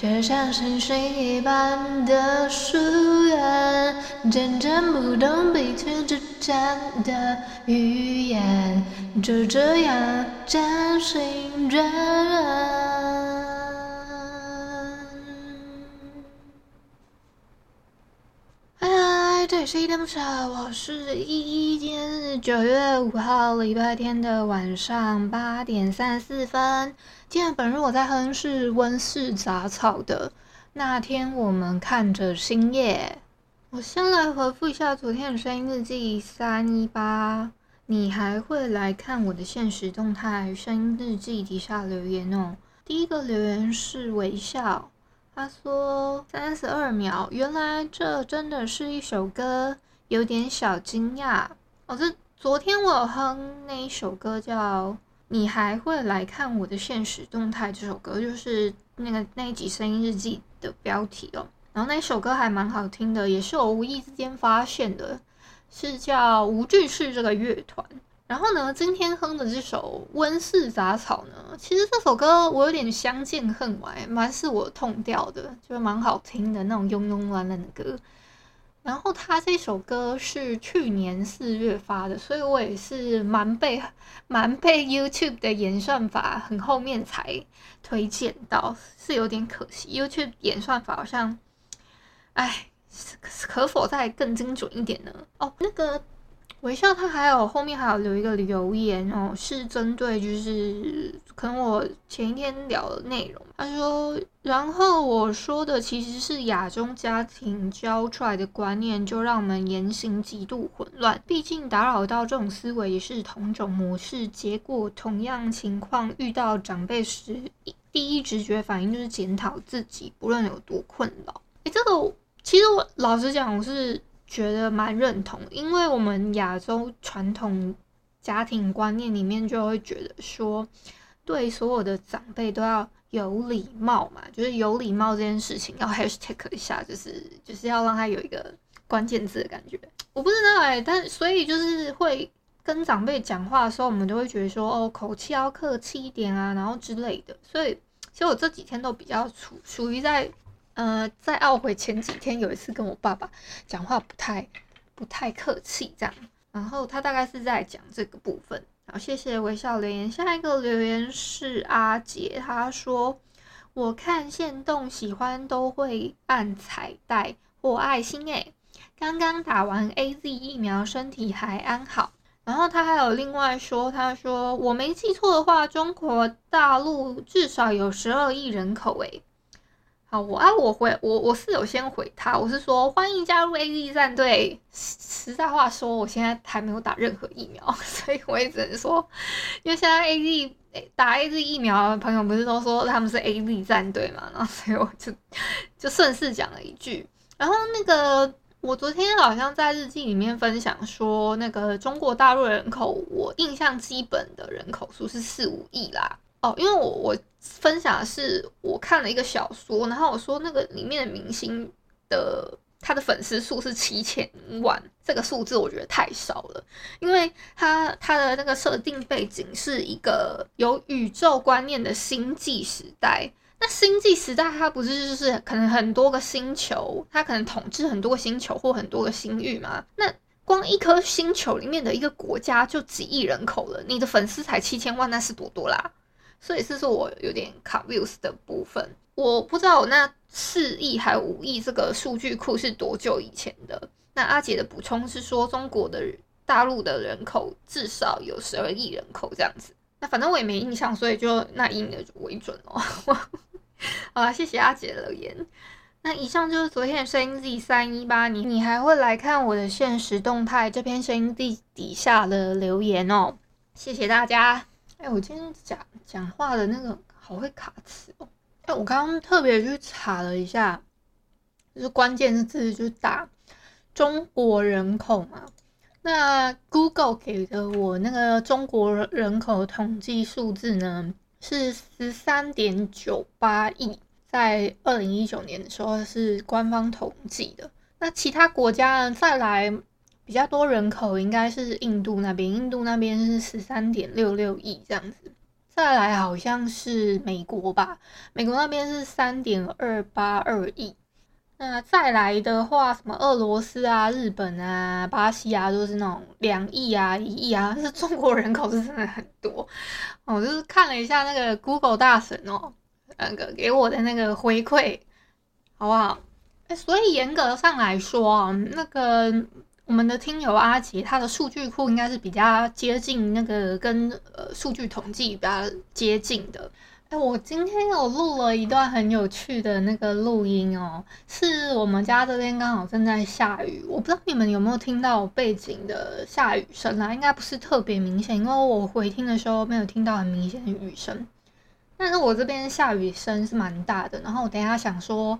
却像星星一般的疏远，渐渐不懂彼此之间的语言，就这样渐行渐远。是依恋不舍，我是依依。今天是九月五号，礼拜天的晚上八点三十四分。今天本日我在哼是温室杂草的那天，我们看着星夜。我先来回复一下昨天的声音日记三一八，你还会来看我的现实动态声音日记底下留言哦。第一个留言是微笑。他说：“三十二秒，原来这真的是一首歌，有点小惊讶。哦，这昨天我哼那一首歌叫《你还会来看我的现实动态》这首歌，就是那个那一集声音日记的标题哦。然后那首歌还蛮好听的，也是我无意之间发现的，是叫无惧室这个乐团。”然后呢，今天哼的这首《温室杂草》呢，其实这首歌我有点相见恨晚，蛮是我痛调的，就是蛮好听的那种慵慵懒懒的歌。然后他这首歌是去年四月发的，所以我也是蛮被蛮被 YouTube 的演算法很后面才推荐到，是有点可惜。YouTube 演算法好像，哎，可否再更精准一点呢？哦，那个。微笑，他还有后面还有留一个留言哦，是针对就是可能我前一天聊的内容。他说，然后我说的其实是亚中家庭教出来的观念，就让我们言行极度混乱。毕竟打扰到这种思维也是同种模式，结果同样情况遇到长辈时，第一直觉反应就是检讨自己，不论有多困扰。诶，这个其实我老实讲，我是。觉得蛮认同，因为我们亚洲传统家庭观念里面就会觉得说，对所有的长辈都要有礼貌嘛，就是有礼貌这件事情要 hashtag 一下，就是就是要让他有一个关键字的感觉。我不知道哎、但所以就是会跟长辈讲话的时候，我们都会觉得说，哦，口气要客气一点啊，然后之类的。所以其实我这几天都比较处属于在。呃，在懊悔前几天有一次跟我爸爸讲话不太不太客气这样，然后他大概是在讲这个部分。好，谢谢微笑留言。下一个留言是阿杰，他说我看限动喜欢都会按彩带或爱心诶，刚刚打完 AZ 疫苗，身体还安好。然后他还有另外说，他说我没记错的话，中国大陆至少有十二亿人口诶。好，我啊，我回我我是有先回他，我是说欢迎加入 AD 战队。实在话说，我现在还没有打任何疫苗，所以我也只能说，因为现在 AD 打 AD 疫苗的朋友不是都说他们是 AD 战队嘛，然后所以我就就顺势讲了一句。然后那个我昨天好像在日记里面分享说，那个中国大陆人口，我印象基本的人口数是四五亿啦。哦，因为我我分享的是我看了一个小说，然后我说那个里面的明星的他的粉丝数是七千万，这个数字我觉得太少了，因为他他的那个设定背景是一个有宇宙观念的星际时代，那星际时代它不是就是可能很多个星球，它可能统治很多个星球或很多个星域嘛？那光一颗星球里面的一个国家就几亿人口了，你的粉丝才七千万，那是多多啦。所以这是我有点 confuse 的部分，我不知道我那四亿还五亿这个数据库是多久以前的。那阿姐的补充是说，中国的大陆的人口至少有十二亿人口这样子。那反正我也没印象，所以就那以你的为准哦。好啦，谢谢阿姐的留言。那以上就是昨天的声音 Z 三一八，你你还会来看我的现实动态这篇声音 Z 底下的留言哦。谢谢大家。哎、我今天讲讲话的那个好会卡词哦。哎、我刚刚特别去查了一下，就是关键字就是打中国人口嘛。那 Google 给的我那个中国人口统计数字呢，是十三点九八亿，在二零一九年的时候是官方统计的。那其他国家呢，再来比较多人口应该是印度那边，印度那边是十三点六六亿这样子。再来好像是美国吧，美国那边是三点二八二亿。那再来的话，什么俄罗斯啊、日本啊、巴西啊，都是那种两亿啊、一亿啊。但是中国人口是真的很多，我就是看了一下那个 Google 大神哦，那个给我的那个回馈，好不好？所以严格上来说啊，那个我们的听友阿杰，他的数据库应该是比较接近那个跟呃数据统计比较接近的。哎，我今天有录了一段很有趣的那个录音哦，是我们家这边刚好正在下雨，我不知道你们有没有听到背景的下雨声啊？应该不是特别明显，因为我回听的时候没有听到很明显的雨声，但是我这边下雨声是蛮大的。然后我等一下想说，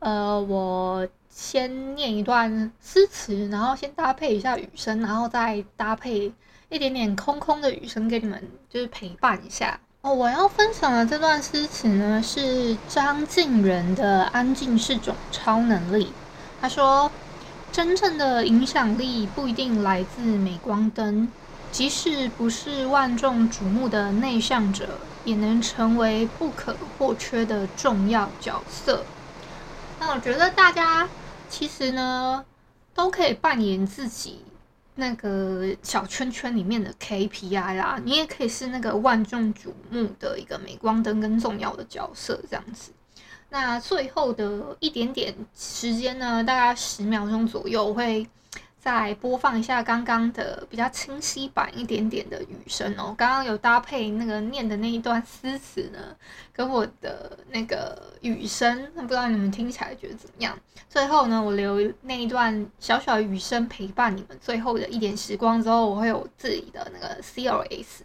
呃，我先念一段诗词，然后先搭配一下雨声，然后再搭配一点点空空的雨声给你们，就是陪伴一下。哦，我要分享的这段诗词呢，是张敬仁的《安静是种超能力》。他说：“真正的影响力不一定来自镁光灯，即使不是万众瞩目的内向者，也能成为不可或缺的重要角色。”那我觉得大家其实呢，都可以扮演自己。那个小圈圈里面的 KPI 啦，你也可以是那个万众瞩目的一个镁光灯跟重要的角色这样子。那最后的一点点时间呢，大概十秒钟左右会。再播放一下刚刚的比较清晰版一点点的雨声哦，刚刚有搭配那个念的那一段诗词呢，跟我的那个雨声，不知道你们听起来觉得怎么样？最后呢，我留那一段小小的雨声陪伴你们最后的一点时光之后，我会有自己的那个 C O S。